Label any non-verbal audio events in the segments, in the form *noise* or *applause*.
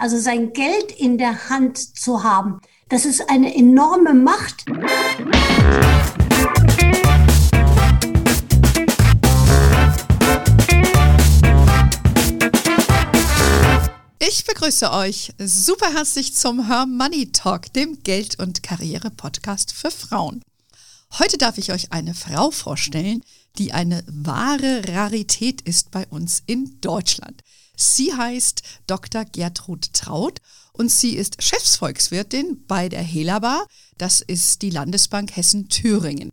Also sein Geld in der Hand zu haben, das ist eine enorme Macht. Ich begrüße euch super herzlich zum Her Money Talk, dem Geld- und Karriere-Podcast für Frauen. Heute darf ich euch eine Frau vorstellen, die eine wahre Rarität ist bei uns in Deutschland. Sie heißt Dr. Gertrud Traut und sie ist Chefsvolkswirtin bei der Helaba. Das ist die Landesbank Hessen-Thüringen.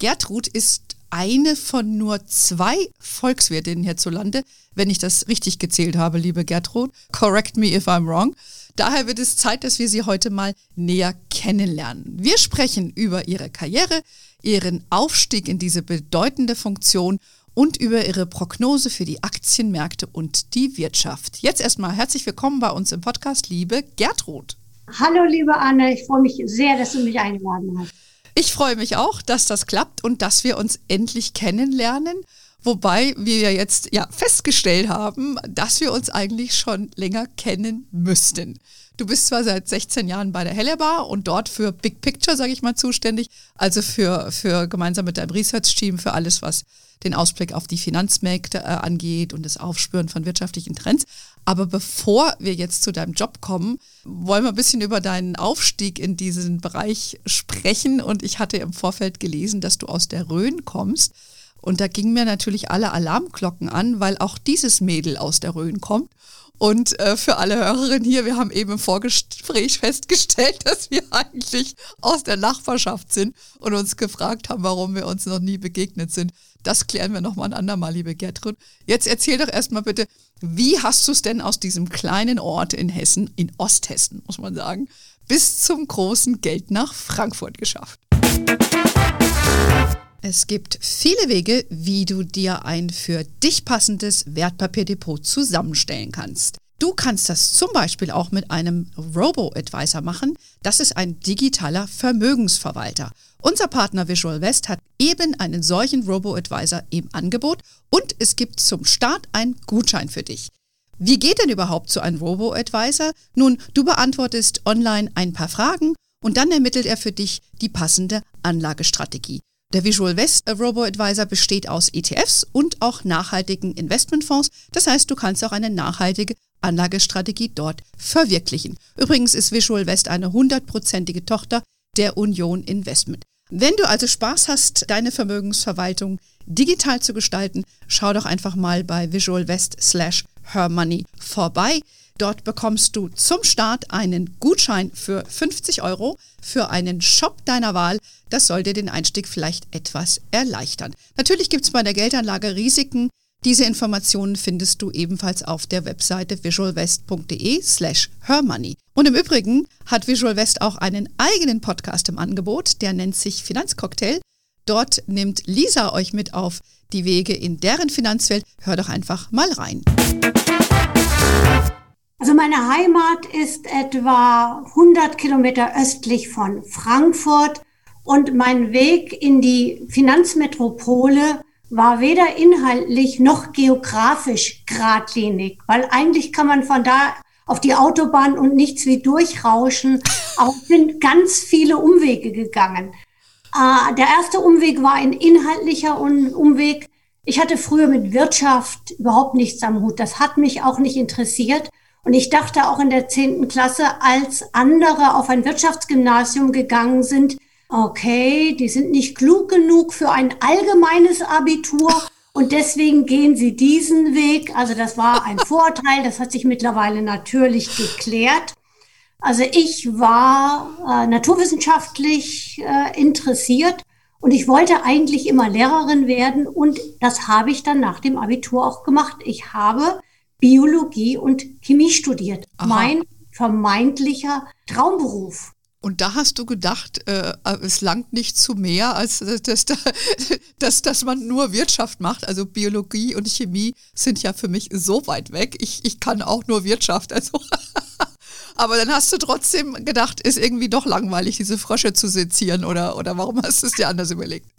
Gertrud ist eine von nur zwei Volkswirtinnen hierzulande, wenn ich das richtig gezählt habe, liebe Gertrud. Correct me if I'm wrong. Daher wird es Zeit, dass wir sie heute mal näher kennenlernen. Wir sprechen über ihre Karriere, ihren Aufstieg in diese bedeutende Funktion und über ihre Prognose für die Aktienmärkte und die Wirtschaft. Jetzt erstmal herzlich willkommen bei uns im Podcast, liebe Gertrud. Hallo, liebe Anne, ich freue mich sehr, dass du mich eingeladen hast. Ich freue mich auch, dass das klappt und dass wir uns endlich kennenlernen. Wobei wir ja jetzt ja festgestellt haben, dass wir uns eigentlich schon länger kennen müssten. Du bist zwar seit 16 Jahren bei der Hellebar und dort für Big Picture, sage ich mal, zuständig, also für, für gemeinsam mit deinem Research-Team für alles, was den Ausblick auf die Finanzmärkte äh, angeht und das Aufspüren von wirtschaftlichen Trends. Aber bevor wir jetzt zu deinem Job kommen, wollen wir ein bisschen über deinen Aufstieg in diesen Bereich sprechen. Und ich hatte im Vorfeld gelesen, dass du aus der Rhön kommst. Und da gingen mir natürlich alle Alarmglocken an, weil auch dieses Mädel aus der Rhön kommt. Und äh, für alle Hörerinnen hier, wir haben eben im Vorgespräch festgestellt, *laughs* dass wir eigentlich aus der Nachbarschaft sind und uns gefragt haben, warum wir uns noch nie begegnet sind. Das klären wir nochmal ein andermal, liebe Gertrud. Jetzt erzähl doch erstmal bitte, wie hast du es denn aus diesem kleinen Ort in Hessen, in Osthessen, muss man sagen, bis zum großen Geld nach Frankfurt geschafft? Es gibt viele Wege, wie du dir ein für dich passendes Wertpapierdepot zusammenstellen kannst. Du kannst das zum Beispiel auch mit einem Robo-Advisor machen. Das ist ein digitaler Vermögensverwalter. Unser Partner Visual West hat eben einen solchen Robo-Advisor im Angebot und es gibt zum Start einen Gutschein für dich. Wie geht denn überhaupt so ein Robo-Advisor? Nun, du beantwortest online ein paar Fragen und dann ermittelt er für dich die passende Anlagestrategie. Der Visual West Robo-Advisor besteht aus ETFs und auch nachhaltigen Investmentfonds. Das heißt, du kannst auch eine nachhaltige Anlagestrategie dort verwirklichen. Übrigens ist Visual West eine hundertprozentige Tochter der Union Investment. Wenn du also Spaß hast, deine Vermögensverwaltung digital zu gestalten, schau doch einfach mal bei Visual West slash Her Money vorbei. Dort bekommst du zum Start einen Gutschein für 50 Euro für einen Shop deiner Wahl. Das soll dir den Einstieg vielleicht etwas erleichtern. Natürlich gibt es bei der Geldanlage Risiken. Diese Informationen findest du ebenfalls auf der Webseite visualwest.de slash hermoney. Und im Übrigen hat Visual West auch einen eigenen Podcast im Angebot, der nennt sich Finanzcocktail. Dort nimmt Lisa euch mit auf die Wege in deren Finanzwelt. Hör doch einfach mal rein. Also meine Heimat ist etwa 100 Kilometer östlich von Frankfurt und mein Weg in die Finanzmetropole war weder inhaltlich noch geografisch geradlinig, weil eigentlich kann man von da auf die Autobahn und nichts wie durchrauschen, aber bin ganz viele Umwege gegangen. Äh, der erste Umweg war ein inhaltlicher Umweg. Ich hatte früher mit Wirtschaft überhaupt nichts am Hut. Das hat mich auch nicht interessiert. Und ich dachte auch in der zehnten Klasse, als andere auf ein Wirtschaftsgymnasium gegangen sind, okay, die sind nicht klug genug für ein allgemeines Abitur und deswegen gehen sie diesen Weg. Also das war ein Vorteil, das hat sich mittlerweile natürlich geklärt. Also ich war äh, naturwissenschaftlich äh, interessiert und ich wollte eigentlich immer Lehrerin werden und das habe ich dann nach dem Abitur auch gemacht. Ich habe Biologie und Chemie studiert. Aha. Mein vermeintlicher Traumberuf. Und da hast du gedacht, äh, es langt nicht zu mehr, als dass, *laughs* dass, dass man nur Wirtschaft macht. Also Biologie und Chemie sind ja für mich so weit weg. Ich, ich kann auch nur Wirtschaft. Also *laughs* Aber dann hast du trotzdem gedacht, ist irgendwie doch langweilig, diese Frösche zu sezieren oder, oder warum hast du es dir anders überlegt?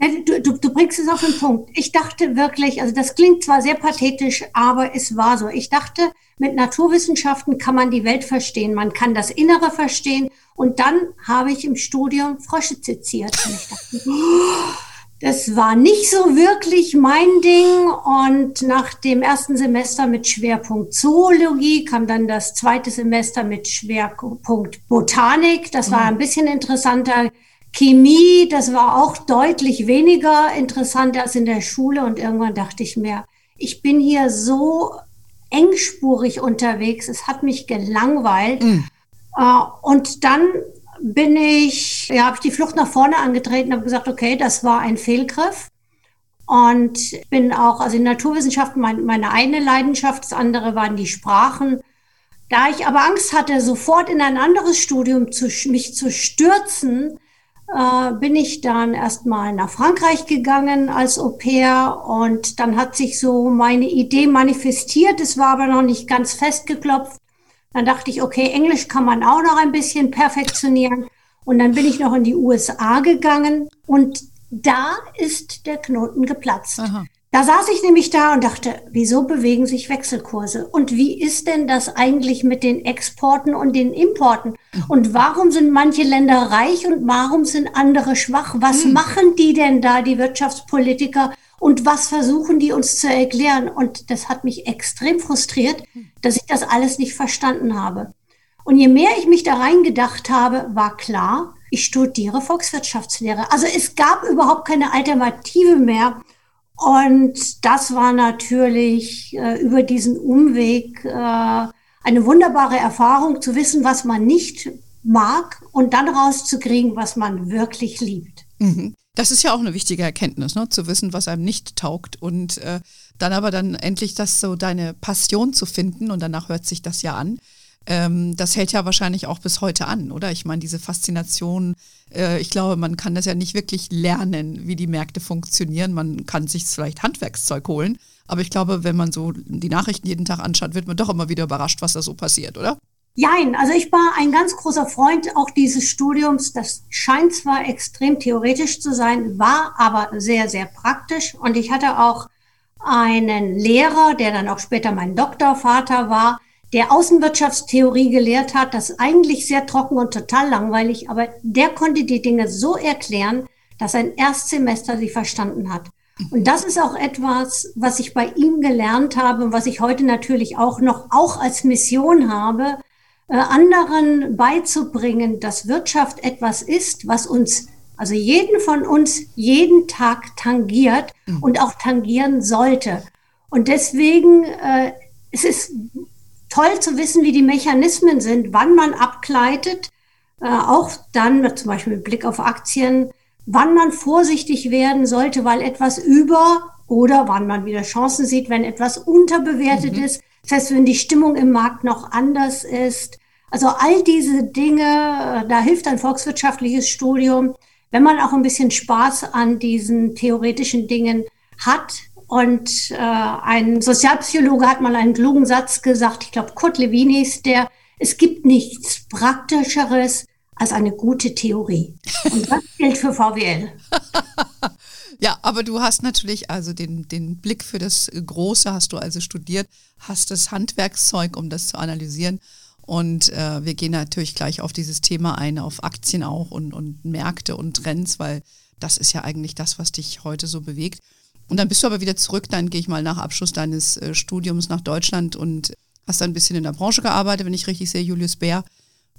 Du, du, du bringst es auf den Punkt. Ich dachte wirklich, also das klingt zwar sehr pathetisch, aber es war so. Ich dachte, mit Naturwissenschaften kann man die Welt verstehen, man kann das Innere verstehen. Und dann habe ich im Studium Frösche seziert. Und ich dachte, *gasps* das war nicht so wirklich mein Ding. Und nach dem ersten Semester mit Schwerpunkt Zoologie kam dann das zweite Semester mit Schwerpunkt Botanik. Das war mhm. ein bisschen interessanter. Chemie, das war auch deutlich weniger interessant als in der Schule. Und irgendwann dachte ich mir, ich bin hier so engspurig unterwegs. Es hat mich gelangweilt. Mhm. Und dann bin ich, ja, habe ich die Flucht nach vorne angetreten, habe gesagt, okay, das war ein Fehlgriff. Und bin auch, also in Naturwissenschaften mein, meine eine Leidenschaft, das andere waren die Sprachen. Da ich aber Angst hatte, sofort in ein anderes Studium zu, mich zu stürzen, äh, bin ich dann erstmal nach Frankreich gegangen als Au pair und dann hat sich so meine Idee manifestiert. Es war aber noch nicht ganz festgeklopft. Dann dachte ich, okay, Englisch kann man auch noch ein bisschen perfektionieren. Und dann bin ich noch in die USA gegangen und da ist der Knoten geplatzt. Aha. Da saß ich nämlich da und dachte, wieso bewegen sich Wechselkurse? Und wie ist denn das eigentlich mit den Exporten und den Importen? Und warum sind manche Länder reich und warum sind andere schwach? Was hm. machen die denn da, die Wirtschaftspolitiker? Und was versuchen die uns zu erklären? Und das hat mich extrem frustriert, dass ich das alles nicht verstanden habe. Und je mehr ich mich da reingedacht habe, war klar, ich studiere Volkswirtschaftslehre. Also es gab überhaupt keine Alternative mehr. Und das war natürlich äh, über diesen Umweg äh, eine wunderbare Erfahrung, zu wissen, was man nicht mag und dann rauszukriegen, was man wirklich liebt. Mhm. Das ist ja auch eine wichtige Erkenntnis, ne? zu wissen, was einem nicht taugt und äh, dann aber dann endlich das so deine Passion zu finden und danach hört sich das ja an. Ähm, das hält ja wahrscheinlich auch bis heute an, oder? Ich meine, diese Faszination, äh, ich glaube, man kann das ja nicht wirklich lernen, wie die Märkte funktionieren. Man kann sich vielleicht Handwerkszeug holen, aber ich glaube, wenn man so die Nachrichten jeden Tag anschaut, wird man doch immer wieder überrascht, was da so passiert, oder? Jein, also ich war ein ganz großer Freund auch dieses Studiums. Das scheint zwar extrem theoretisch zu sein, war aber sehr, sehr praktisch. Und ich hatte auch einen Lehrer, der dann auch später mein Doktorvater war, der Außenwirtschaftstheorie gelehrt hat. Das eigentlich sehr trocken und total langweilig, aber der konnte die Dinge so erklären, dass ein Erstsemester sie verstanden hat. Und das ist auch etwas, was ich bei ihm gelernt habe und was ich heute natürlich auch noch, auch als Mission habe, äh, anderen beizubringen, dass Wirtschaft etwas ist, was uns, also jeden von uns jeden Tag tangiert mhm. und auch tangieren sollte. Und deswegen äh, es ist toll zu wissen, wie die Mechanismen sind, wann man abgleitet, äh, auch dann zum Beispiel mit Blick auf Aktien, wann man vorsichtig werden sollte, weil etwas über oder wann man wieder Chancen sieht, wenn etwas unterbewertet mhm. ist. Das heißt, wenn die Stimmung im Markt noch anders ist. Also all diese Dinge, äh, da hilft ein volkswirtschaftliches Studium, wenn man auch ein bisschen Spaß an diesen theoretischen Dingen hat. Und äh, ein Sozialpsychologe hat mal einen klugen Satz gesagt, ich glaube Kurt Lewin ist der, es gibt nichts Praktischeres als eine gute Theorie. Und das *laughs* gilt für VWL. *laughs* Ja, aber du hast natürlich also den, den Blick für das Große, hast du also studiert, hast das Handwerkszeug, um das zu analysieren. Und äh, wir gehen natürlich gleich auf dieses Thema ein, auf Aktien auch und, und Märkte und Trends, weil das ist ja eigentlich das, was dich heute so bewegt. Und dann bist du aber wieder zurück, dann gehe ich mal nach Abschluss deines äh, Studiums nach Deutschland und hast dann ein bisschen in der Branche gearbeitet, wenn ich richtig sehe, Julius Bär.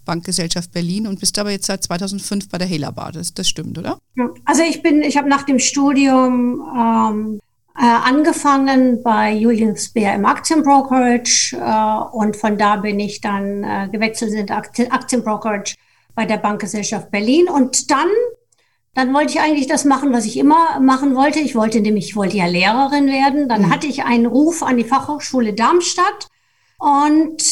Bankgesellschaft Berlin und bist aber jetzt seit 2005 bei der Hela Das, das stimmt, oder? Also ich bin, ich habe nach dem Studium ähm, äh, angefangen bei Julius Bär im Aktienbrokerage äh, und von da bin ich dann äh, gewechselt in Aktien, Aktienbrokerage bei der Bankgesellschaft Berlin und dann dann wollte ich eigentlich das machen, was ich immer machen wollte. Ich wollte nämlich, ich wollte ja Lehrerin werden. Dann mhm. hatte ich einen Ruf an die Fachhochschule Darmstadt und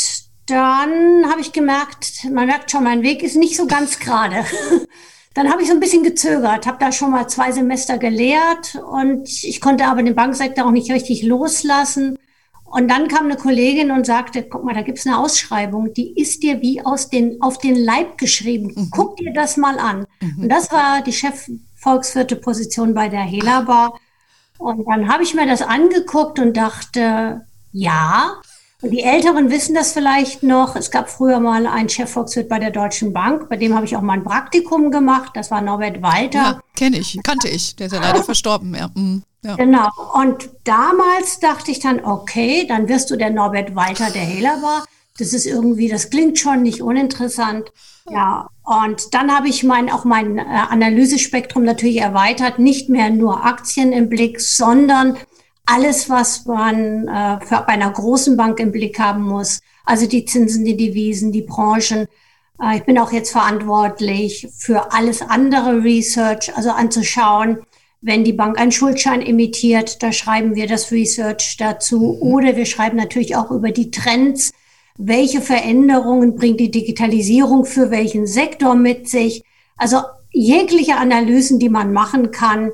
dann habe ich gemerkt, man merkt schon, mein Weg ist nicht so ganz gerade. *laughs* Dann habe ich so ein bisschen gezögert, habe da schon mal zwei Semester gelehrt und ich konnte aber den Banksektor auch nicht richtig loslassen. Und dann kam eine Kollegin und sagte, guck mal, da gibt's eine Ausschreibung, die ist dir wie aus den, auf den Leib geschrieben. Mhm. Guck dir das mal an. Mhm. Und das war die Chef-Volkswirte-Position bei der Helabar. Und dann habe ich mir das angeguckt und dachte, ja, Und die Älteren wissen das vielleicht noch. Es gab früher mal einen Chefvolkswirt bei der Deutschen Bank, bei dem habe ich auch mal ein Praktikum gemacht. Das war Norbert Walter. Ja, kenne ich, kannte ich. Der ist ja leider *laughs* verstorben. Ja. Mhm. Ja. Genau. Und damals dachte ich dann, okay, dann wirst du der Norbert Walter, der Hehler war. Das ist irgendwie, das klingt schon nicht uninteressant. Ja, und dann habe ich mein, auch mein äh, Analysespektrum natürlich erweitert, nicht mehr nur Aktien im Blick, sondern alles, was man äh, für, bei einer großen Bank im Blick haben muss. Also die Zinsen, die Devisen, die Branchen. Äh, ich bin auch jetzt verantwortlich für alles andere Research, also anzuschauen, wenn die Bank einen Schuldschein emittiert, da schreiben wir das Research dazu. Oder wir schreiben natürlich auch über die Trends. Welche Veränderungen bringt die Digitalisierung für welchen Sektor mit sich? Also jegliche Analysen, die man machen kann,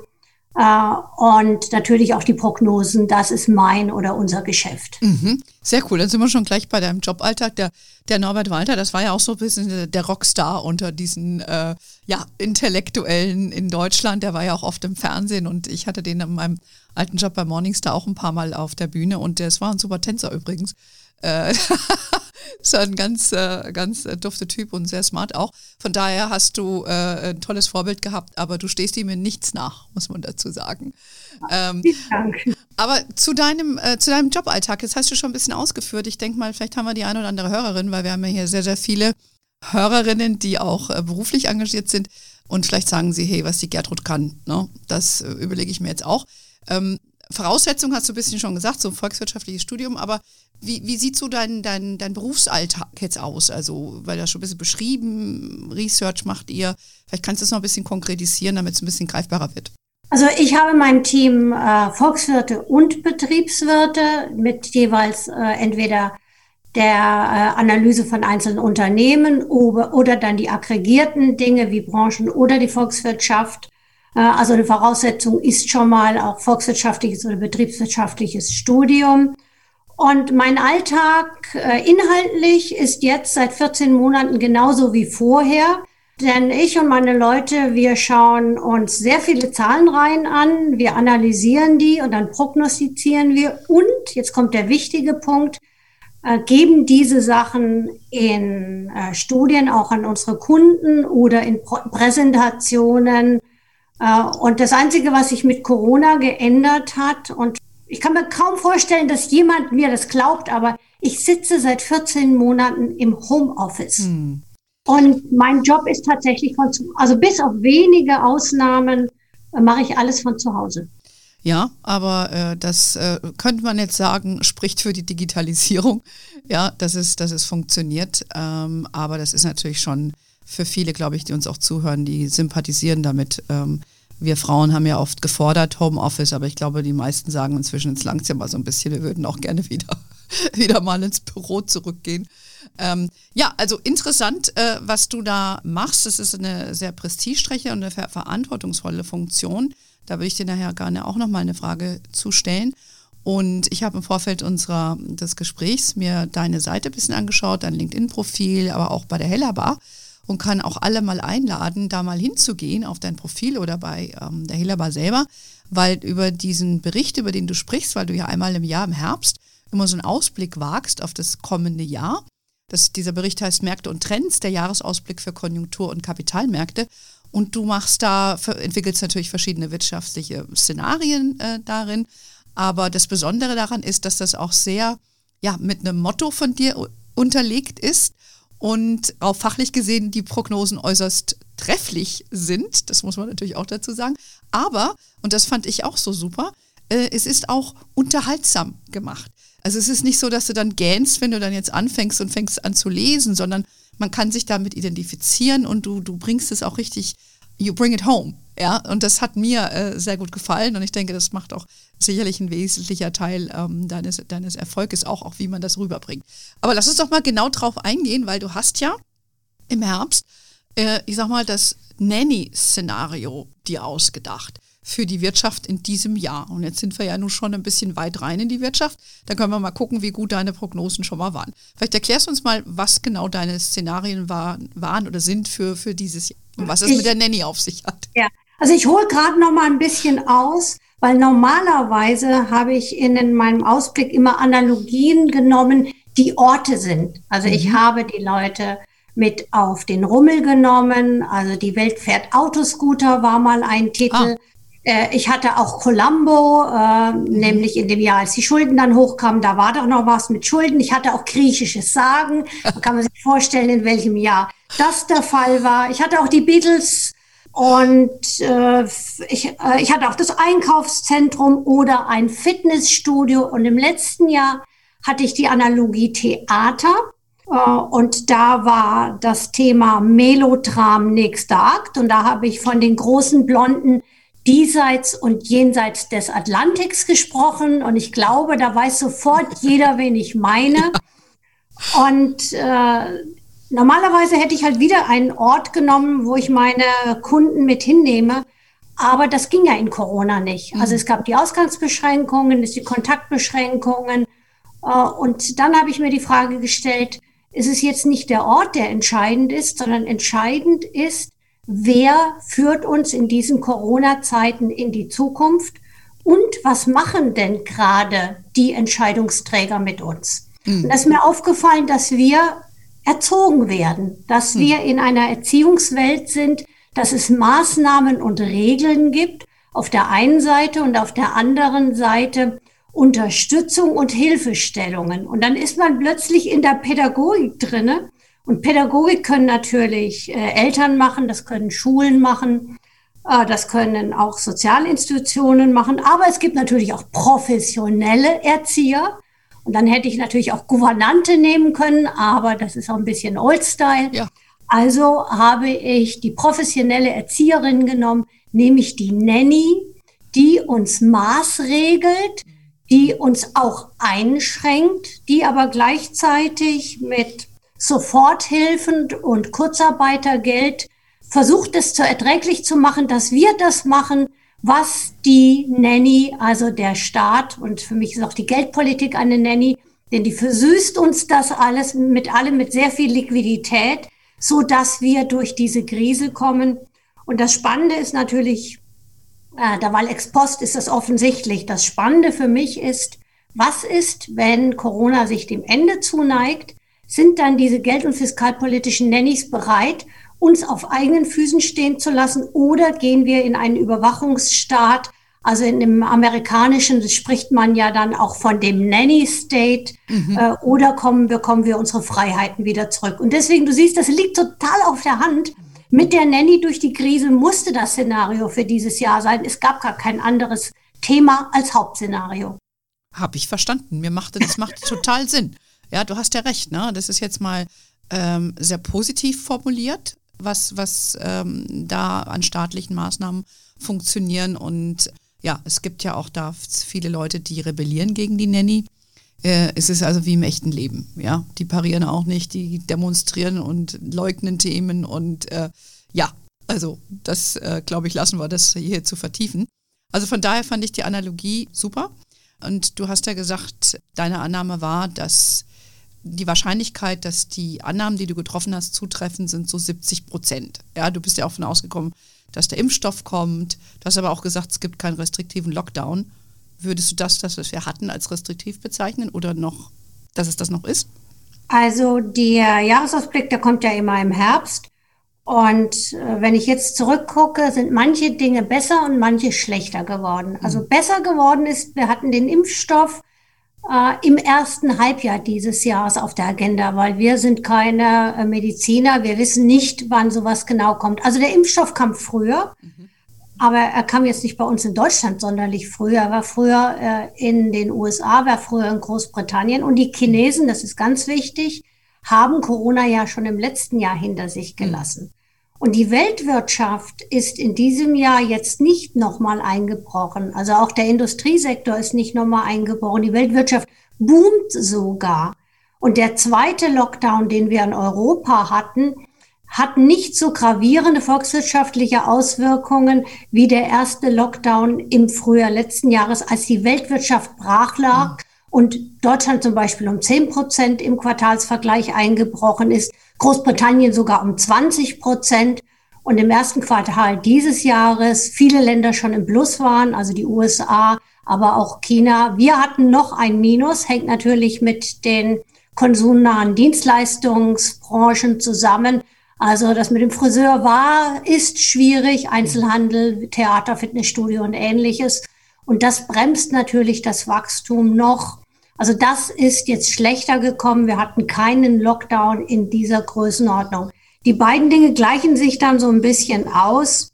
und natürlich auch die Prognosen, das ist mein oder unser Geschäft. Mhm. Sehr cool, dann sind wir schon gleich bei deinem Joballtag. Der, der Norbert Walter, das war ja auch so ein bisschen der Rockstar unter diesen äh, ja, Intellektuellen in Deutschland. Der war ja auch oft im Fernsehen und ich hatte den in meinem alten Job bei Morningstar auch ein paar Mal auf der Bühne und das war ein super Tänzer übrigens. *laughs* Ist ein ganz, äh, ganz äh, dufter Typ und sehr smart auch. Von daher hast du äh, ein tolles Vorbild gehabt, aber du stehst ihm in nichts nach, muss man dazu sagen. Ähm, Danke. Aber zu deinem, äh, zu deinem Joballtag, das hast du schon ein bisschen ausgeführt. Ich denke mal, vielleicht haben wir die eine oder andere Hörerin, weil wir haben ja hier sehr, sehr viele Hörerinnen, die auch äh, beruflich engagiert sind. Und vielleicht sagen sie, hey, was die Gertrud kann. Ne? Das äh, überlege ich mir jetzt auch. Ähm, Voraussetzung hast du ein bisschen schon gesagt, so ein volkswirtschaftliches Studium, aber wie, wie sieht so dein, dein, dein Berufsalltag jetzt aus? Also, weil das schon ein bisschen beschrieben, Research macht ihr. Vielleicht kannst du es noch ein bisschen konkretisieren, damit es ein bisschen greifbarer wird. Also ich habe in meinem Team äh, Volkswirte und Betriebswirte mit jeweils äh, entweder der äh, Analyse von einzelnen Unternehmen oder, oder dann die aggregierten Dinge wie Branchen oder die Volkswirtschaft. Äh, also eine Voraussetzung ist schon mal auch volkswirtschaftliches oder betriebswirtschaftliches Studium. Und mein Alltag äh, inhaltlich ist jetzt seit 14 Monaten genauso wie vorher. Denn ich und meine Leute, wir schauen uns sehr viele Zahlenreihen an, wir analysieren die und dann prognostizieren wir und, jetzt kommt der wichtige Punkt, äh, geben diese Sachen in Studien auch an unsere Kunden oder in Präsentationen. Äh, und das Einzige, was sich mit Corona geändert hat, und ich kann mir kaum vorstellen, dass jemand mir das glaubt, aber ich sitze seit 14 Monaten im Homeoffice. Hm. Und mein Job ist tatsächlich von zu, also bis auf wenige Ausnahmen äh, mache ich alles von zu Hause. Ja, aber äh, das äh, könnte man jetzt sagen, spricht für die Digitalisierung. Ja, dass es, dass es funktioniert. Ähm, aber das ist natürlich schon für viele, glaube ich, die uns auch zuhören, die sympathisieren damit. Ähm, wir Frauen haben ja oft gefordert Homeoffice, aber ich glaube, die meisten sagen inzwischen, ja mal so ein bisschen, wir würden auch gerne wieder, *laughs* wieder mal ins Büro zurückgehen. Ähm, ja, also interessant, äh, was du da machst. Es ist eine sehr prestigeträchtige und eine ver verantwortungsvolle Funktion. Da würde ich dir nachher gerne auch nochmal eine Frage zustellen. Und ich habe im Vorfeld unserer, des Gesprächs mir deine Seite ein bisschen angeschaut, dein LinkedIn-Profil, aber auch bei der Hellerbar und kann auch alle mal einladen, da mal hinzugehen auf dein Profil oder bei ähm, der Hellerbar selber, weil über diesen Bericht, über den du sprichst, weil du ja einmal im Jahr im Herbst immer so einen Ausblick wagst auf das kommende Jahr, das, dieser Bericht heißt Märkte und Trends, der Jahresausblick für Konjunktur- und Kapitalmärkte. Und du machst da, entwickelst natürlich verschiedene wirtschaftliche Szenarien äh, darin. Aber das Besondere daran ist, dass das auch sehr ja, mit einem Motto von dir unterlegt ist und auch fachlich gesehen die Prognosen äußerst trefflich sind. Das muss man natürlich auch dazu sagen. Aber, und das fand ich auch so super, äh, es ist auch unterhaltsam gemacht. Also es ist nicht so, dass du dann gähnst, wenn du dann jetzt anfängst und fängst an zu lesen, sondern man kann sich damit identifizieren und du, du bringst es auch richtig, you bring it home. Ja, und das hat mir äh, sehr gut gefallen und ich denke, das macht auch sicherlich ein wesentlicher Teil ähm, deines, deines Erfolges auch, auch wie man das rüberbringt. Aber lass uns doch mal genau drauf eingehen, weil du hast ja im Herbst, äh, ich sag mal, das Nanny-Szenario dir ausgedacht für die Wirtschaft in diesem Jahr. Und jetzt sind wir ja nun schon ein bisschen weit rein in die Wirtschaft. Da können wir mal gucken, wie gut deine Prognosen schon mal waren. Vielleicht erklärst du uns mal, was genau deine Szenarien war, waren oder sind für, für dieses Jahr und was es ich, mit der Nanny auf sich hat. Ja, also ich hole gerade noch mal ein bisschen aus, weil normalerweise habe ich in meinem Ausblick immer Analogien genommen, die Orte sind. Also ich mhm. habe die Leute mit auf den Rummel genommen. Also die Welt fährt Autoscooter war mal ein Titel. Ah. Äh, ich hatte auch Columbo, äh, mhm. nämlich in dem Jahr, als die Schulden dann hochkamen, da war doch noch was mit Schulden. Ich hatte auch griechisches Sagen. Da kann man sich vorstellen, in welchem Jahr das der Fall war. Ich hatte auch die Beatles und äh, ich, äh, ich hatte auch das Einkaufszentrum oder ein Fitnessstudio. Und im letzten Jahr hatte ich die Analogie Theater. Äh, und da war das Thema Melodram nächster Akt. Und da habe ich von den großen Blonden diesseits und jenseits des Atlantiks gesprochen. Und ich glaube, da weiß sofort jeder, wen ich meine. Und äh, normalerweise hätte ich halt wieder einen Ort genommen, wo ich meine Kunden mit hinnehme. Aber das ging ja in Corona nicht. Also mhm. es gab die Ausgangsbeschränkungen, es die Kontaktbeschränkungen. Äh, und dann habe ich mir die Frage gestellt, ist es jetzt nicht der Ort, der entscheidend ist, sondern entscheidend ist, wer führt uns in diesen Corona-Zeiten in die Zukunft und was machen denn gerade die Entscheidungsträger mit uns? Mhm. Und ist mir aufgefallen, dass wir erzogen werden, dass mhm. wir in einer Erziehungswelt sind, dass es Maßnahmen und Regeln gibt, auf der einen Seite und auf der anderen Seite Unterstützung und Hilfestellungen. Und dann ist man plötzlich in der Pädagogik drinne und Pädagogik können natürlich äh, Eltern machen, das können Schulen machen, äh, das können auch Sozialinstitutionen machen, aber es gibt natürlich auch professionelle Erzieher. Und dann hätte ich natürlich auch Gouvernante nehmen können, aber das ist auch ein bisschen Old-Style. Ja. Also habe ich die professionelle Erzieherin genommen, nämlich die Nanny, die uns maßregelt, die uns auch einschränkt, die aber gleichzeitig mit Soforthilfen und Kurzarbeitergeld versucht es zu erträglich zu machen, dass wir das machen, was die Nanny, also der Staat und für mich ist auch die Geldpolitik eine Nanny, denn die versüßt uns das alles mit allem mit sehr viel Liquidität, so dass wir durch diese Krise kommen. Und das Spannende ist natürlich, äh, da weil ex post ist das offensichtlich. Das Spannende für mich ist, was ist, wenn Corona sich dem Ende zuneigt? Sind dann diese geld- und fiskalpolitischen Nannies bereit, uns auf eigenen Füßen stehen zu lassen oder gehen wir in einen Überwachungsstaat, also in dem amerikanischen spricht man ja dann auch von dem Nanny State mhm. äh, oder kommen, bekommen wir unsere Freiheiten wieder zurück. Und deswegen, du siehst, das liegt total auf der Hand. Mit der Nanny durch die Krise musste das Szenario für dieses Jahr sein. Es gab gar kein anderes Thema als Hauptszenario. Habe ich verstanden. Mir machte das macht total Sinn. Ja, du hast ja recht, ne? Das ist jetzt mal ähm, sehr positiv formuliert, was, was ähm, da an staatlichen Maßnahmen funktionieren. Und ja, es gibt ja auch da viele Leute, die rebellieren gegen die Nanny. Äh, es ist also wie im echten Leben. Ja, die parieren auch nicht, die demonstrieren und leugnen Themen und äh, ja, also das äh, glaube ich, lassen wir das hier zu vertiefen. Also von daher fand ich die Analogie super. Und du hast ja gesagt, deine Annahme war, dass die Wahrscheinlichkeit, dass die Annahmen, die du getroffen hast, zutreffen, sind so 70 Prozent. Ja, du bist ja auch von ausgekommen, dass der Impfstoff kommt. Du hast aber auch gesagt, es gibt keinen restriktiven Lockdown. Würdest du das, das was wir hatten, als restriktiv bezeichnen oder noch, dass es das noch ist? Also der Jahresausblick, der kommt ja immer im Herbst. Und äh, wenn ich jetzt zurückgucke, sind manche Dinge besser und manche schlechter geworden. Also mhm. besser geworden ist, wir hatten den Impfstoff, äh, im ersten Halbjahr dieses Jahres auf der Agenda, weil wir sind keine äh, Mediziner, wir wissen nicht, wann sowas genau kommt. Also der Impfstoff kam früher, mhm. aber er kam jetzt nicht bei uns in Deutschland sonderlich früher. Er war früher äh, in den USA, war früher in Großbritannien und die Chinesen, das ist ganz wichtig, haben Corona ja schon im letzten Jahr hinter sich gelassen. Und die Weltwirtschaft ist in diesem Jahr jetzt nicht nochmal eingebrochen. Also auch der Industriesektor ist nicht nochmal eingebrochen. Die Weltwirtschaft boomt sogar. Und der zweite Lockdown, den wir in Europa hatten, hat nicht so gravierende volkswirtschaftliche Auswirkungen wie der erste Lockdown im Frühjahr letzten Jahres, als die Weltwirtschaft brach lag und Deutschland zum Beispiel um 10 Prozent im Quartalsvergleich eingebrochen ist Großbritannien sogar um 20 Prozent. Und im ersten Quartal dieses Jahres viele Länder schon im Plus waren, also die USA, aber auch China. Wir hatten noch ein Minus, hängt natürlich mit den konsumnahen Dienstleistungsbranchen zusammen. Also das mit dem Friseur war, ist schwierig, Einzelhandel, Theater, Fitnessstudio und ähnliches. Und das bremst natürlich das Wachstum noch. Also das ist jetzt schlechter gekommen. Wir hatten keinen Lockdown in dieser Größenordnung. Die beiden Dinge gleichen sich dann so ein bisschen aus,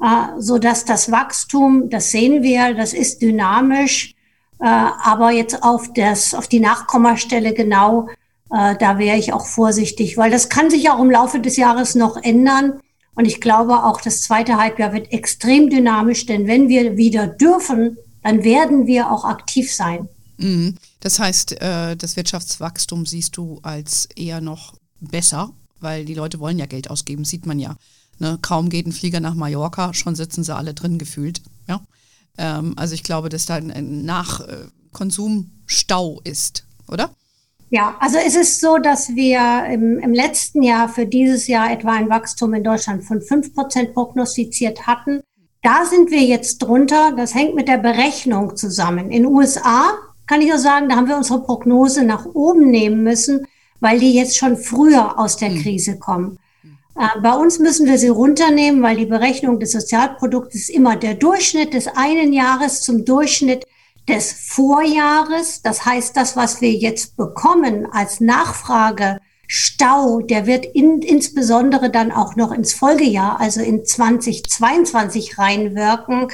äh, so dass das Wachstum, das sehen wir, das ist dynamisch, äh, aber jetzt auf das, auf die Nachkommastelle genau, äh, da wäre ich auch vorsichtig, weil das kann sich auch im Laufe des Jahres noch ändern. Und ich glaube auch, das zweite Halbjahr wird extrem dynamisch, denn wenn wir wieder dürfen, dann werden wir auch aktiv sein. Mhm. Das heißt, äh, das Wirtschaftswachstum siehst du als eher noch besser, weil die Leute wollen ja Geld ausgeben, sieht man ja. Ne? Kaum geht ein Flieger nach Mallorca, schon sitzen sie alle drin gefühlt. Ja? Ähm, also ich glaube, dass da ein Nachkonsumstau ist, oder? Ja, also es ist so, dass wir im, im letzten Jahr für dieses Jahr etwa ein Wachstum in Deutschland von fünf Prozent prognostiziert hatten. Da sind wir jetzt drunter. Das hängt mit der Berechnung zusammen. In USA kann ich auch sagen, da haben wir unsere Prognose nach oben nehmen müssen, weil die jetzt schon früher aus der hm. Krise kommen. Äh, bei uns müssen wir sie runternehmen, weil die Berechnung des Sozialproduktes immer der Durchschnitt des einen Jahres zum Durchschnitt des Vorjahres. Das heißt, das, was wir jetzt bekommen als Nachfragestau, der wird in, insbesondere dann auch noch ins Folgejahr, also in 2022 reinwirken.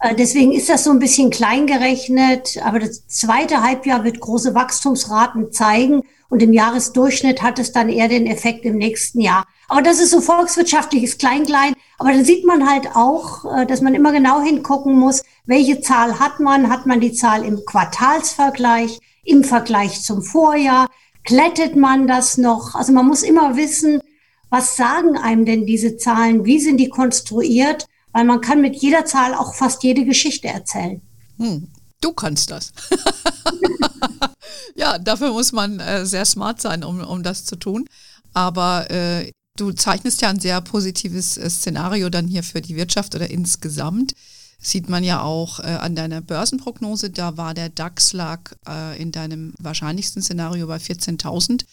Äh, deswegen ist das so ein bisschen klein gerechnet, aber das zweite Halbjahr wird große Wachstumsraten zeigen und im Jahresdurchschnitt hat es dann eher den Effekt im nächsten Jahr. Aber das ist so volkswirtschaftliches Klein-Klein. Aber dann sieht man halt auch, äh, dass man immer genau hingucken muss, welche Zahl hat man? Hat man die Zahl im Quartalsvergleich, im Vergleich zum Vorjahr? Klettet man das noch? Also man muss immer wissen, was sagen einem denn diese Zahlen? Wie sind die konstruiert? Weil man kann mit jeder Zahl auch fast jede Geschichte erzählen. Hm, du kannst das. *laughs* ja, dafür muss man äh, sehr smart sein, um, um das zu tun. Aber äh, du zeichnest ja ein sehr positives äh, Szenario dann hier für die Wirtschaft oder insgesamt. Sieht man ja auch äh, an deiner Börsenprognose, da war der DAX lag äh, in deinem wahrscheinlichsten Szenario bei 14.000.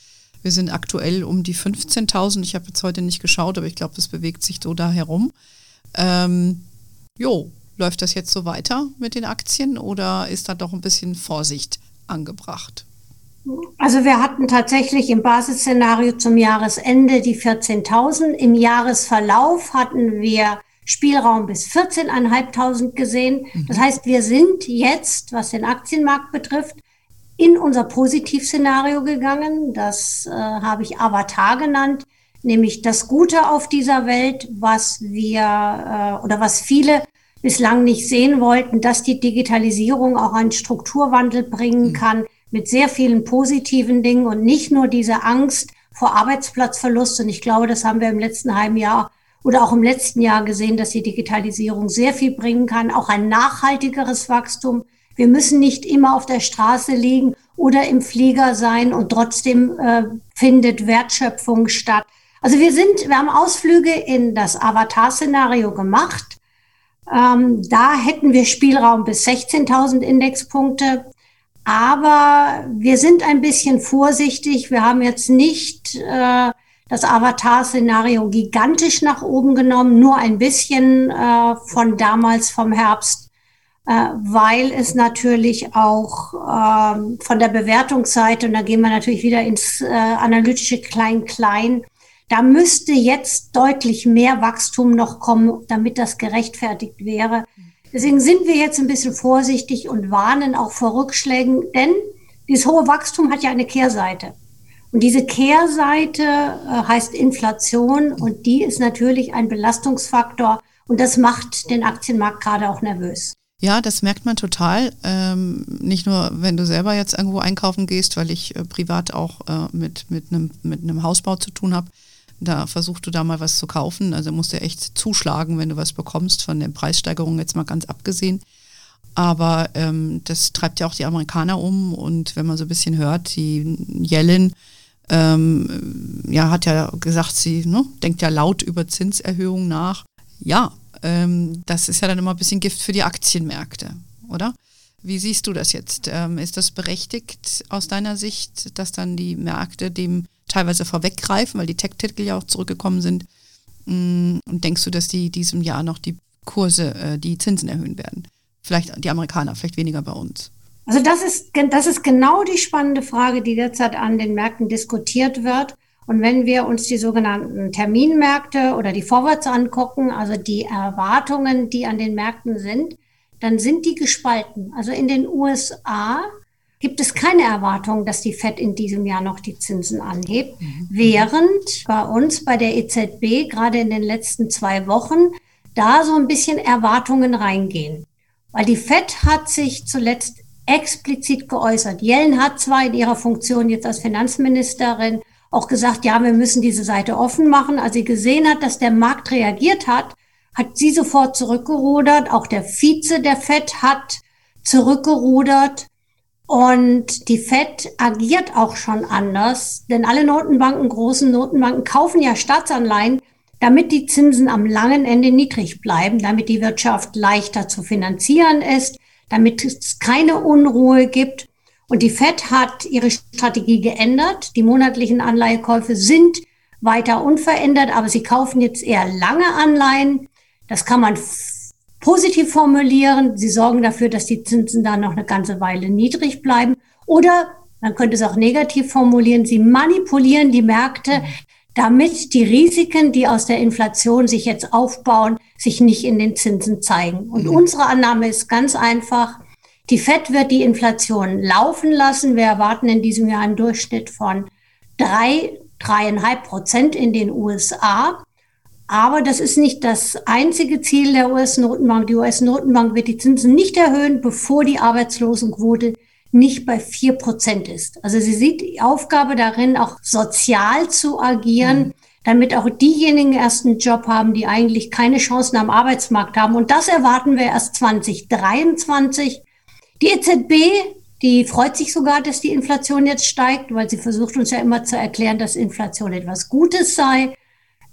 Wir sind aktuell um die 15.000. Ich habe jetzt heute nicht geschaut, aber ich glaube, es bewegt sich so da herum. Ähm, jo, läuft das jetzt so weiter mit den Aktien oder ist da doch ein bisschen Vorsicht angebracht? Also wir hatten tatsächlich im Basisszenario zum Jahresende die 14.000. Im Jahresverlauf hatten wir Spielraum bis 14.500 gesehen. Mhm. Das heißt, wir sind jetzt, was den Aktienmarkt betrifft, in unser Positivszenario gegangen. Das äh, habe ich Avatar genannt nämlich das Gute auf dieser Welt, was wir äh, oder was viele bislang nicht sehen wollten, dass die Digitalisierung auch einen Strukturwandel bringen mhm. kann mit sehr vielen positiven Dingen und nicht nur diese Angst vor Arbeitsplatzverlust. Und ich glaube, das haben wir im letzten halben Jahr oder auch im letzten Jahr gesehen, dass die Digitalisierung sehr viel bringen kann, auch ein nachhaltigeres Wachstum. Wir müssen nicht immer auf der Straße liegen oder im Flieger sein und trotzdem äh, findet Wertschöpfung statt. Also wir sind, wir haben Ausflüge in das Avatar-Szenario gemacht. Ähm, da hätten wir Spielraum bis 16.000 Indexpunkte. Aber wir sind ein bisschen vorsichtig. Wir haben jetzt nicht äh, das Avatar-Szenario gigantisch nach oben genommen, nur ein bisschen äh, von damals vom Herbst, äh, weil es natürlich auch äh, von der Bewertungsseite, und da gehen wir natürlich wieder ins äh, analytische Klein-Klein, da müsste jetzt deutlich mehr Wachstum noch kommen, damit das gerechtfertigt wäre. Deswegen sind wir jetzt ein bisschen vorsichtig und warnen auch vor Rückschlägen, denn dieses hohe Wachstum hat ja eine Kehrseite. Und diese Kehrseite äh, heißt Inflation und die ist natürlich ein Belastungsfaktor und das macht den Aktienmarkt gerade auch nervös. Ja, das merkt man total. Ähm, nicht nur, wenn du selber jetzt irgendwo einkaufen gehst, weil ich äh, privat auch äh, mit, mit, einem, mit einem Hausbau zu tun habe. Da versuchst du da mal was zu kaufen. Also musst du echt zuschlagen, wenn du was bekommst, von den Preissteigerungen jetzt mal ganz abgesehen. Aber ähm, das treibt ja auch die Amerikaner um. Und wenn man so ein bisschen hört, die Yellen ähm, ja, hat ja gesagt, sie ne, denkt ja laut über Zinserhöhungen nach. Ja, ähm, das ist ja dann immer ein bisschen Gift für die Aktienmärkte, oder? Wie siehst du das jetzt? Ähm, ist das berechtigt aus deiner Sicht, dass dann die Märkte dem teilweise vorweggreifen, weil die Tech-Titel ja auch zurückgekommen sind? Mm, und denkst du, dass die diesem Jahr noch die Kurse, äh, die Zinsen erhöhen werden? Vielleicht die Amerikaner, vielleicht weniger bei uns. Also das ist, das ist genau die spannende Frage, die derzeit an den Märkten diskutiert wird. Und wenn wir uns die sogenannten Terminmärkte oder die Forwards angucken, also die Erwartungen, die an den Märkten sind, dann sind die gespalten. Also in den USA gibt es keine Erwartung, dass die Fed in diesem Jahr noch die Zinsen anhebt, mhm. während bei uns bei der EZB gerade in den letzten zwei Wochen da so ein bisschen Erwartungen reingehen. Weil die Fed hat sich zuletzt explizit geäußert. Yellen hat zwar in ihrer Funktion jetzt als Finanzministerin auch gesagt, ja, wir müssen diese Seite offen machen. Als sie gesehen hat, dass der Markt reagiert hat, hat sie sofort zurückgerudert. Auch der Vize der Fed hat zurückgerudert. Und die Fed agiert auch schon anders, denn alle Notenbanken, großen Notenbanken kaufen ja Staatsanleihen, damit die Zinsen am langen Ende niedrig bleiben, damit die Wirtschaft leichter zu finanzieren ist, damit es keine Unruhe gibt. Und die Fed hat ihre Strategie geändert. Die monatlichen Anleihekäufe sind weiter unverändert, aber sie kaufen jetzt eher lange Anleihen. Das kann man positiv formulieren. Sie sorgen dafür, dass die Zinsen dann noch eine ganze Weile niedrig bleiben. Oder man könnte es auch negativ formulieren. Sie manipulieren die Märkte, damit die Risiken, die aus der Inflation sich jetzt aufbauen, sich nicht in den Zinsen zeigen. Und mhm. unsere Annahme ist ganz einfach, die Fed wird die Inflation laufen lassen. Wir erwarten in diesem Jahr einen Durchschnitt von drei, dreieinhalb Prozent in den USA. Aber das ist nicht das einzige Ziel der US-Notenbank. Die US-Notenbank wird die Zinsen nicht erhöhen, bevor die Arbeitslosenquote nicht bei vier Prozent ist. Also sie sieht die Aufgabe darin, auch sozial zu agieren, mhm. damit auch diejenigen erst einen Job haben, die eigentlich keine Chancen am Arbeitsmarkt haben. Und das erwarten wir erst 2023. Die EZB, die freut sich sogar, dass die Inflation jetzt steigt, weil sie versucht uns ja immer zu erklären, dass Inflation etwas Gutes sei.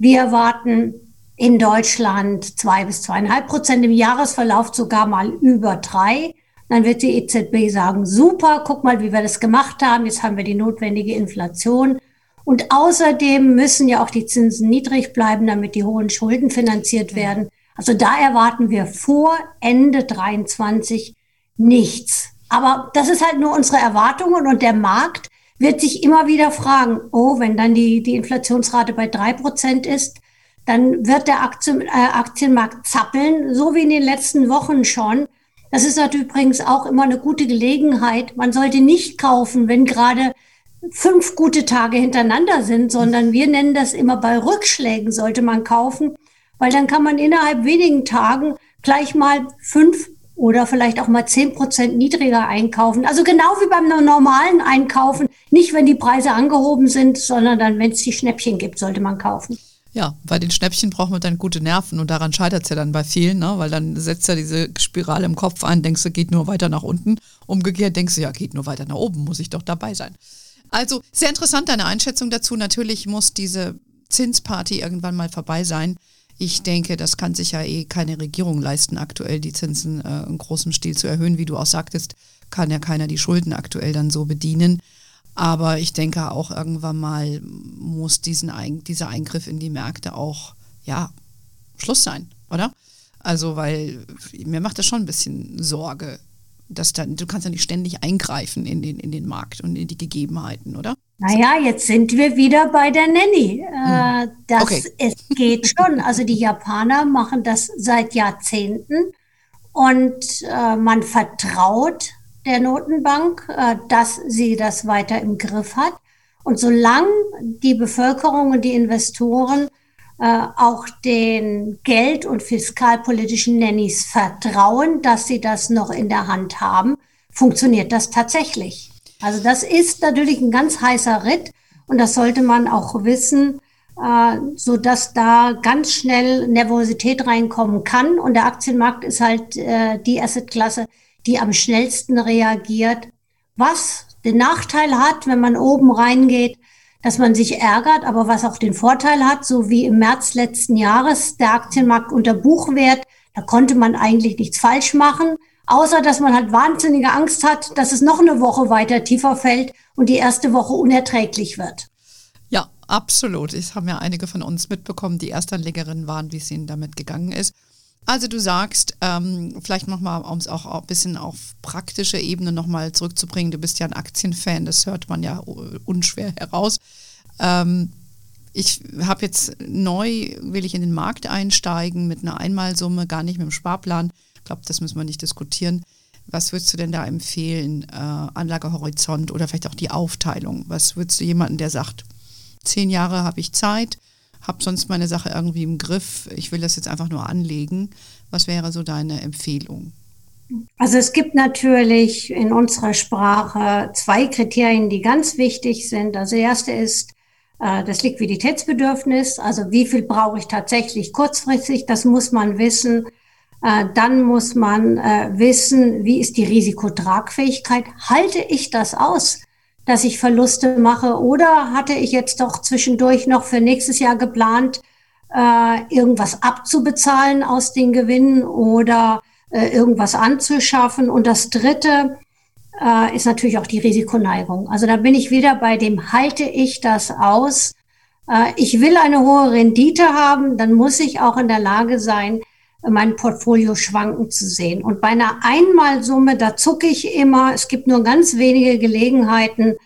Wir erwarten in Deutschland zwei bis zweieinhalb Prozent im Jahresverlauf sogar mal über drei. Dann wird die EZB sagen, super, guck mal, wie wir das gemacht haben. Jetzt haben wir die notwendige Inflation. Und außerdem müssen ja auch die Zinsen niedrig bleiben, damit die hohen Schulden finanziert werden. Also da erwarten wir vor Ende 23 nichts. Aber das ist halt nur unsere Erwartungen und der Markt wird sich immer wieder fragen, oh, wenn dann die, die Inflationsrate bei drei Prozent ist, dann wird der Aktien, äh, Aktienmarkt zappeln, so wie in den letzten Wochen schon. Das ist natürlich übrigens auch immer eine gute Gelegenheit. Man sollte nicht kaufen, wenn gerade fünf gute Tage hintereinander sind, sondern wir nennen das immer bei Rückschlägen sollte man kaufen, weil dann kann man innerhalb wenigen Tagen gleich mal fünf oder vielleicht auch mal zehn Prozent niedriger einkaufen. Also genau wie beim normalen Einkaufen. Nicht, wenn die Preise angehoben sind, sondern dann, wenn es die Schnäppchen gibt, sollte man kaufen. Ja, bei den Schnäppchen braucht man dann gute Nerven und daran scheitert es ja dann bei vielen, ne? weil dann setzt ja diese Spirale im Kopf ein, denkst du, geht nur weiter nach unten. Umgekehrt denkst du, ja, geht nur weiter nach oben, muss ich doch dabei sein. Also sehr interessant deine Einschätzung dazu. Natürlich muss diese Zinsparty irgendwann mal vorbei sein. Ich denke, das kann sich ja eh keine Regierung leisten, aktuell die Zinsen äh, in großem Stil zu erhöhen. Wie du auch sagtest, kann ja keiner die Schulden aktuell dann so bedienen. Aber ich denke auch irgendwann mal muss diesen dieser Eingriff in die Märkte auch, ja, Schluss sein, oder? Also, weil mir macht das schon ein bisschen Sorge, dass dann, du kannst ja nicht ständig eingreifen in den, in den Markt und in die Gegebenheiten, oder? Naja, jetzt sind wir wieder bei der Nanny. Äh, hm. das okay. es geht schon. Also die Japaner machen das seit Jahrzehnten und äh, man vertraut der Notenbank, äh, dass sie das weiter im Griff hat. Und solange die Bevölkerung und die Investoren äh, auch den geld- und fiskalpolitischen Nannies vertrauen, dass sie das noch in der Hand haben, funktioniert das tatsächlich. Also das ist natürlich ein ganz heißer Ritt und das sollte man auch wissen, äh, so dass da ganz schnell Nervosität reinkommen kann. Und der Aktienmarkt ist halt äh, die Assetklasse, die am schnellsten reagiert, was den Nachteil hat, wenn man oben reingeht, dass man sich ärgert, aber was auch den Vorteil hat, so wie im März letzten Jahres der Aktienmarkt unter Buchwert, da konnte man eigentlich nichts falsch machen. Außer, dass man halt wahnsinnige Angst hat, dass es noch eine Woche weiter tiefer fällt und die erste Woche unerträglich wird. Ja, absolut. Es haben ja einige von uns mitbekommen, die Erstanlegerinnen waren, wie es ihnen damit gegangen ist. Also du sagst, ähm, vielleicht nochmal, um es auch ein bisschen auf praktische Ebene nochmal zurückzubringen, du bist ja ein Aktienfan, das hört man ja unschwer heraus. Ähm, ich habe jetzt neu, will ich in den Markt einsteigen mit einer Einmalsumme, gar nicht mit dem Sparplan. Ich glaube, das müssen wir nicht diskutieren. Was würdest du denn da empfehlen? Äh, Anlagehorizont oder vielleicht auch die Aufteilung? Was würdest du jemanden, der sagt, zehn Jahre habe ich Zeit, habe sonst meine Sache irgendwie im Griff, ich will das jetzt einfach nur anlegen. Was wäre so deine Empfehlung? Also es gibt natürlich in unserer Sprache zwei Kriterien, die ganz wichtig sind. Das erste ist äh, das Liquiditätsbedürfnis, also wie viel brauche ich tatsächlich kurzfristig, das muss man wissen. Äh, dann muss man äh, wissen, wie ist die Risikotragfähigkeit. Halte ich das aus, dass ich Verluste mache? Oder hatte ich jetzt doch zwischendurch noch für nächstes Jahr geplant, äh, irgendwas abzubezahlen aus den Gewinnen oder irgendwas anzuschaffen? Und das Dritte ist natürlich auch die Risikoneigung. Also da bin ich wieder bei dem, halte ich das aus? Ich will eine hohe Rendite haben, dann muss ich auch in der Lage sein, mein Portfolio schwanken zu sehen. Und bei einer Einmalsumme, da zucke ich immer. Es gibt nur ganz wenige Gelegenheiten,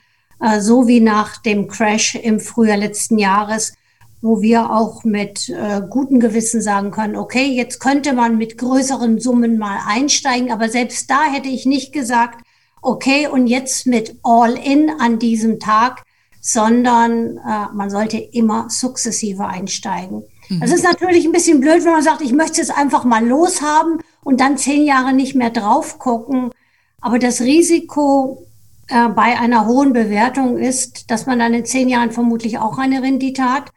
äh, so wie nach dem Crash im Frühjahr letzten Jahres, wo wir auch mit äh, gutem Gewissen sagen können, okay, jetzt könnte man mit größeren Summen mal einsteigen, aber selbst da hätte ich nicht gesagt, okay, und jetzt mit All-in an diesem Tag, sondern äh, man sollte immer sukzessive einsteigen. Mhm. Das ist natürlich ein bisschen blöd, wenn man sagt, ich möchte es einfach mal loshaben und dann zehn Jahre nicht mehr drauf gucken. Aber das Risiko äh, bei einer hohen Bewertung ist, dass man dann in zehn Jahren vermutlich auch eine Rendite hat.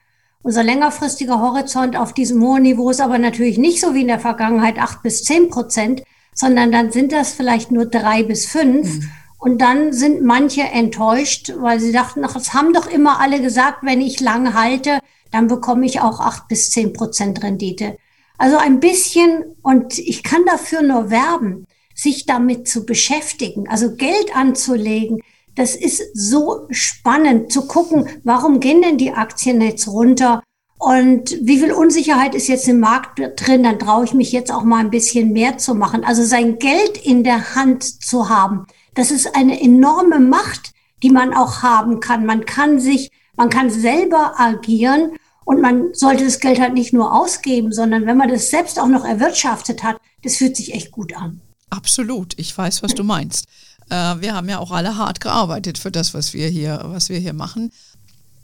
Unser längerfristiger Horizont auf diesem hohen Niveau ist aber natürlich nicht so wie in der Vergangenheit acht bis zehn Prozent, sondern dann sind das vielleicht nur drei bis fünf. Mhm. Und dann sind manche enttäuscht, weil sie dachten, ach, es haben doch immer alle gesagt, wenn ich lang halte, dann bekomme ich auch acht bis zehn Prozent Rendite. Also ein bisschen, und ich kann dafür nur werben, sich damit zu beschäftigen, also Geld anzulegen. Das ist so spannend zu gucken, warum gehen denn die Aktien jetzt runter? Und wie viel Unsicherheit ist jetzt im Markt drin? Dann traue ich mich jetzt auch mal ein bisschen mehr zu machen. Also sein Geld in der Hand zu haben, das ist eine enorme Macht, die man auch haben kann. Man kann sich, man kann selber agieren und man sollte das Geld halt nicht nur ausgeben, sondern wenn man das selbst auch noch erwirtschaftet hat, das fühlt sich echt gut an. Absolut, ich weiß, was du meinst. Äh, wir haben ja auch alle hart gearbeitet für das, was wir hier, was wir hier machen.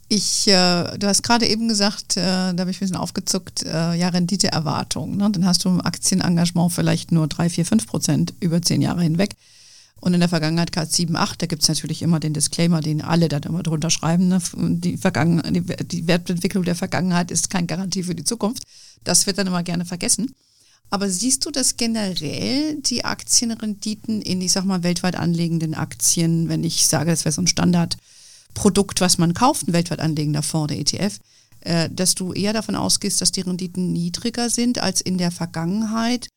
Ich, äh, du hast gerade eben gesagt, äh, da habe ich ein bisschen aufgezuckt, äh, ja, Renditeerwartung. Ne? Dann hast du im Aktienengagement vielleicht nur 3, 4, 5 Prozent über zehn Jahre hinweg. Und in der Vergangenheit gerade 7, 8, da gibt es natürlich immer den Disclaimer, den alle dann immer drunter schreiben. Ne? Die, Vergangen die, die Wertentwicklung der Vergangenheit ist kein Garantie für die Zukunft. Das wird dann immer gerne vergessen. Aber siehst du, dass generell die Aktienrenditen in, ich sag mal, weltweit anlegenden Aktien, wenn ich sage, das wäre so ein Standardprodukt, was man kauft, ein weltweit anlegender Fonds, der ETF, äh, dass du eher davon ausgehst, dass die Renditen niedriger sind als in der Vergangenheit,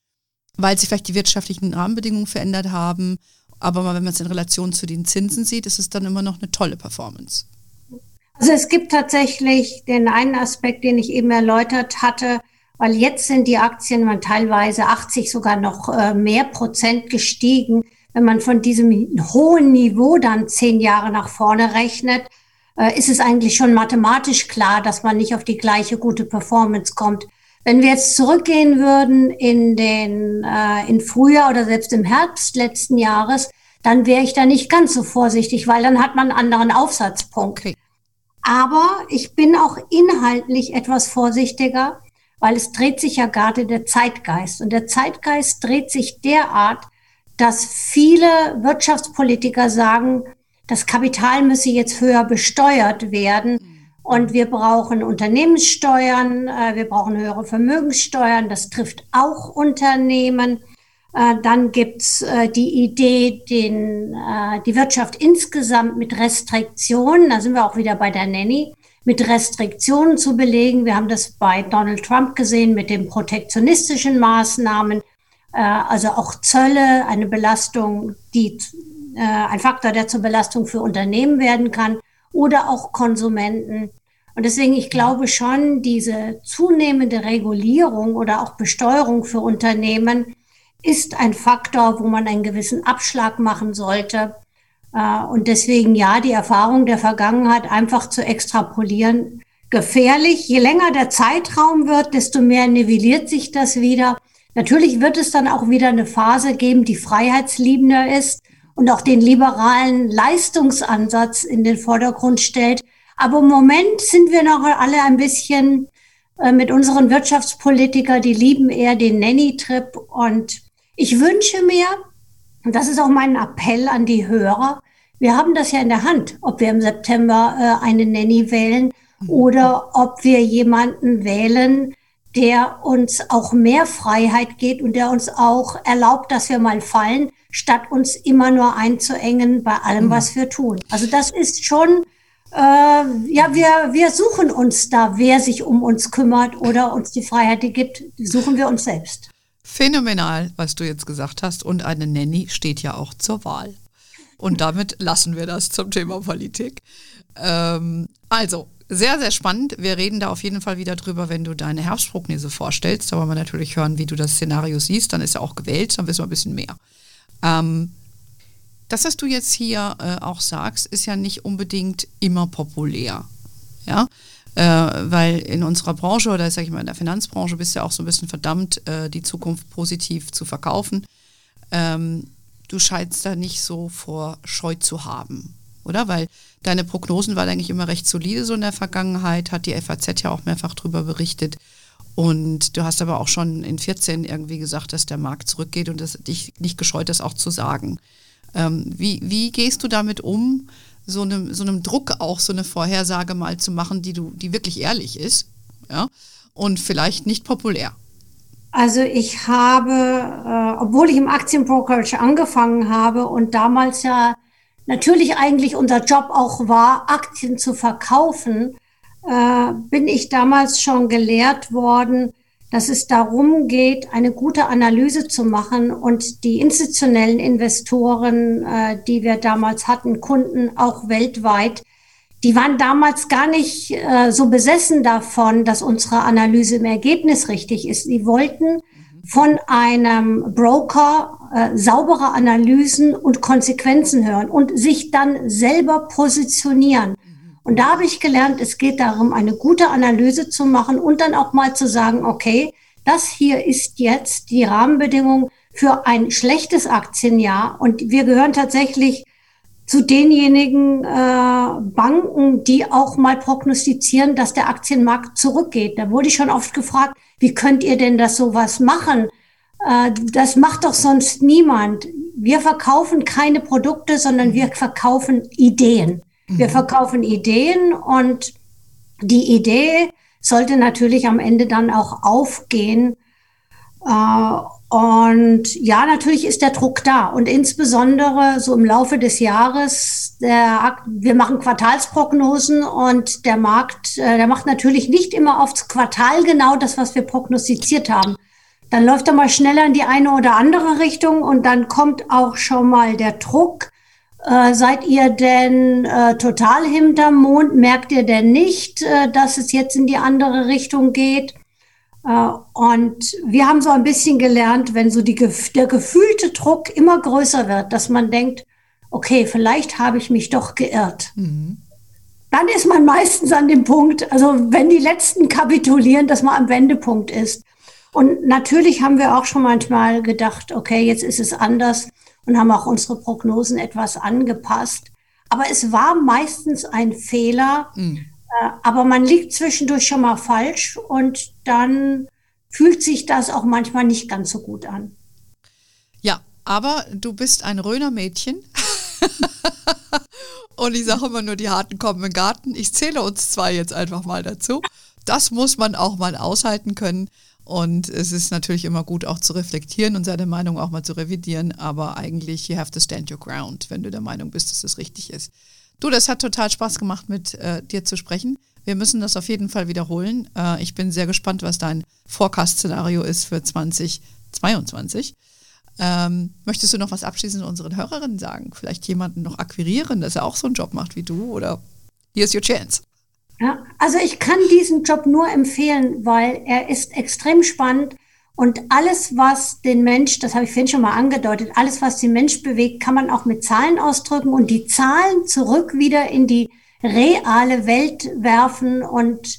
weil sich vielleicht die wirtschaftlichen Rahmenbedingungen verändert haben aber wenn man es in Relation zu den Zinsen sieht, ist es dann immer noch eine tolle Performance. Also es gibt tatsächlich den einen Aspekt, den ich eben erläutert hatte, weil jetzt sind die Aktien man teilweise 80 sogar noch äh, mehr Prozent gestiegen. Wenn man von diesem hohen Niveau dann zehn Jahre nach vorne rechnet, äh, ist es eigentlich schon mathematisch klar, dass man nicht auf die gleiche gute Performance kommt. Wenn wir jetzt zurückgehen würden in den äh, in Frühjahr oder selbst im Herbst letzten Jahres, dann wäre ich da nicht ganz so vorsichtig, weil dann hat man einen anderen Aufsatzpunkt. Okay. Aber ich bin auch inhaltlich etwas vorsichtiger, weil es dreht sich ja gerade der Zeitgeist. Und der Zeitgeist dreht sich derart, dass viele Wirtschaftspolitiker sagen, das Kapital müsse jetzt höher besteuert werden. Und wir brauchen Unternehmenssteuern, äh, wir brauchen höhere Vermögenssteuern, das trifft auch Unternehmen. Äh, dann gibt's äh, die Idee, den, die Wirtschaft insgesamt mit Restriktionen, da sind wir auch wieder bei der Nanny, mit Restriktionen zu belegen. Wir haben das bei Donald Trump gesehen mit den protektionistischen Maßnahmen. also auch Zölle, eine Belastung, die ein Faktor, der zur Belastung für Unternehmen werden kann oder auch Konsumenten. Und deswegen, ich glaube schon, diese zunehmende Regulierung oder auch Besteuerung für Unternehmen ist ein Faktor, wo man einen gewissen Abschlag machen sollte. Äh, und deswegen, ja, die Erfahrung der Vergangenheit einfach zu extrapolieren, gefährlich. Je länger der Zeitraum wird, desto mehr nivelliert sich das wieder. Natürlich wird es dann auch wieder eine Phase geben, die freiheitsliebender ist und auch den liberalen Leistungsansatz in den Vordergrund stellt. Aber im Moment sind wir noch alle ein bisschen äh, mit unseren Wirtschaftspolitikern, die lieben eher den Nanny-Trip. Und ich wünsche mir, und das ist auch mein Appell an die Hörer, wir haben das ja in der Hand, ob wir im September äh, eine Nanny wählen oder ob wir jemanden wählen, der uns auch mehr Freiheit geht und der uns auch erlaubt, dass wir mal fallen, statt uns immer nur einzuengen bei allem, mhm. was wir tun. Also das ist schon, ja, wir, wir suchen uns da, wer sich um uns kümmert oder uns die Freiheit gibt, suchen wir uns selbst. Phänomenal, was du jetzt gesagt hast. Und eine Nanny steht ja auch zur Wahl. Und damit lassen wir das zum Thema Politik. Ähm, also, sehr, sehr spannend. Wir reden da auf jeden Fall wieder drüber, wenn du deine Herbstprognose vorstellst. Da wollen wir natürlich hören, wie du das Szenario siehst. Dann ist ja auch gewählt, dann wissen wir ein bisschen mehr. Ähm, das, was du jetzt hier äh, auch sagst, ist ja nicht unbedingt immer populär. Ja, äh, weil in unserer Branche oder sag ich mal in der Finanzbranche bist du ja auch so ein bisschen verdammt, äh, die Zukunft positiv zu verkaufen. Ähm, du scheinst da nicht so vor Scheu zu haben oder? Weil deine Prognosen waren eigentlich immer recht solide so in der Vergangenheit, hat die FAZ ja auch mehrfach drüber berichtet. Und du hast aber auch schon in 14 irgendwie gesagt, dass der Markt zurückgeht und das dich nicht gescheut ist, auch zu sagen. Ähm, wie, wie gehst du damit um, so einem, so einem Druck auch so eine Vorhersage mal zu machen, die du, die wirklich ehrlich ist, ja, und vielleicht nicht populär? Also ich habe, äh, obwohl ich im Aktienbrokerage angefangen habe und damals ja natürlich eigentlich unser Job auch war, Aktien zu verkaufen, äh, bin ich damals schon gelehrt worden, dass es darum geht, eine gute Analyse zu machen und die institutionellen Investoren, äh, die wir damals hatten, Kunden auch weltweit, die waren damals gar nicht äh, so besessen davon, dass unsere Analyse im Ergebnis richtig ist. Sie wollten von einem Broker äh, saubere Analysen und Konsequenzen hören und sich dann selber positionieren. Und da habe ich gelernt, es geht darum, eine gute Analyse zu machen und dann auch mal zu sagen, okay, das hier ist jetzt die Rahmenbedingung für ein schlechtes Aktienjahr. Und wir gehören tatsächlich zu denjenigen äh, Banken, die auch mal prognostizieren, dass der Aktienmarkt zurückgeht. Da wurde ich schon oft gefragt, wie könnt ihr denn das sowas machen? Äh, das macht doch sonst niemand. Wir verkaufen keine Produkte, sondern wir verkaufen Ideen. Wir mhm. verkaufen Ideen und die Idee sollte natürlich am Ende dann auch aufgehen. Äh, und ja, natürlich ist der Druck da. Und insbesondere so im Laufe des Jahres, der, wir machen Quartalsprognosen und der Markt, äh, der macht natürlich nicht immer aufs Quartal genau das, was wir prognostiziert haben. Dann läuft er mal schneller in die eine oder andere Richtung und dann kommt auch schon mal der Druck. Äh, seid ihr denn äh, total hinterm Mond? Merkt ihr denn nicht, äh, dass es jetzt in die andere Richtung geht? Äh, und wir haben so ein bisschen gelernt, wenn so die, der gefühlte Druck immer größer wird, dass man denkt, okay, vielleicht habe ich mich doch geirrt. Mhm. Dann ist man meistens an dem Punkt, also wenn die Letzten kapitulieren, dass man am Wendepunkt ist. Und natürlich haben wir auch schon manchmal gedacht, okay, jetzt ist es anders und haben auch unsere Prognosen etwas angepasst. Aber es war meistens ein Fehler, mhm. Äh, aber man liegt zwischendurch schon mal falsch und dann fühlt sich das auch manchmal nicht ganz so gut an. Ja, aber du bist ein Röner Mädchen. *laughs* und ich sage immer nur, die Harten kommen im Garten. Ich zähle uns zwei jetzt einfach mal dazu. Das muss man auch mal aushalten können. Und es ist natürlich immer gut, auch zu reflektieren und seine Meinung auch mal zu revidieren. Aber eigentlich, you have to stand your ground, wenn du der Meinung bist, dass es richtig ist. Du, das hat total Spaß gemacht, mit äh, dir zu sprechen. Wir müssen das auf jeden Fall wiederholen. Äh, ich bin sehr gespannt, was dein Forecast-Szenario ist für 2023. 2022. Ähm, möchtest du noch was abschließend unseren Hörerinnen sagen? Vielleicht jemanden noch akquirieren, dass er auch so einen Job macht wie du oder here's your chance. Ja, also ich kann diesen Job nur empfehlen, weil er ist extrem spannend und alles, was den Mensch, das habe ich vorhin schon mal angedeutet, alles, was den Mensch bewegt, kann man auch mit Zahlen ausdrücken und die Zahlen zurück wieder in die reale Welt werfen und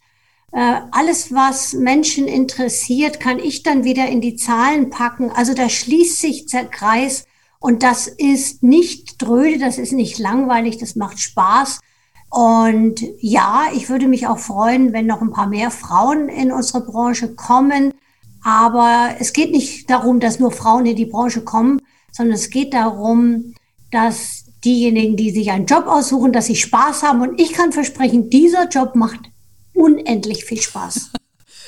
äh, alles, was Menschen interessiert, kann ich dann wieder in die Zahlen packen. Also da schließt sich der Kreis und das ist nicht dröde, das ist nicht langweilig, das macht Spaß. Und ja, ich würde mich auch freuen, wenn noch ein paar mehr Frauen in unsere Branche kommen. Aber es geht nicht darum, dass nur Frauen in die Branche kommen, sondern es geht darum, dass diejenigen, die sich einen Job aussuchen, dass sie Spaß haben. Und ich kann versprechen, dieser Job macht unendlich viel Spaß. *laughs*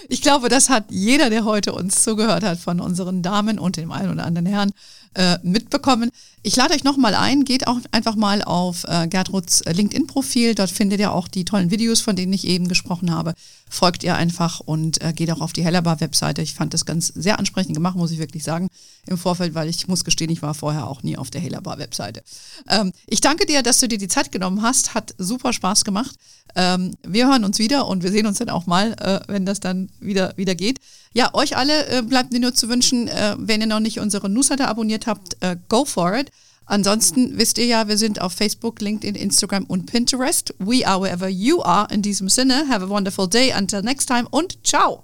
Ich glaube, das hat jeder, der heute uns zugehört hat, von unseren Damen und dem einen oder anderen Herrn äh, mitbekommen. Ich lade euch nochmal ein, geht auch einfach mal auf äh, Gertruds äh, LinkedIn-Profil. Dort findet ihr auch die tollen Videos, von denen ich eben gesprochen habe. Folgt ihr einfach und äh, geht auch auf die Hellerbar-Webseite. Ich fand das ganz sehr ansprechend gemacht, muss ich wirklich sagen, im Vorfeld, weil ich muss gestehen, ich war vorher auch nie auf der Hellerbar-Webseite. Ähm, ich danke dir, dass du dir die Zeit genommen hast. Hat super Spaß gemacht. Ähm, wir hören uns wieder und wir sehen uns dann auch mal, äh, wenn das dann wieder, wieder geht. Ja, euch alle äh, bleibt mir nur zu wünschen, äh, wenn ihr noch nicht unsere Newsletter abonniert habt, äh, go for it. Ansonsten wisst ihr ja, wir sind auf Facebook, LinkedIn, Instagram und Pinterest. We are wherever you are. In diesem Sinne, have a wonderful day. Until next time und ciao.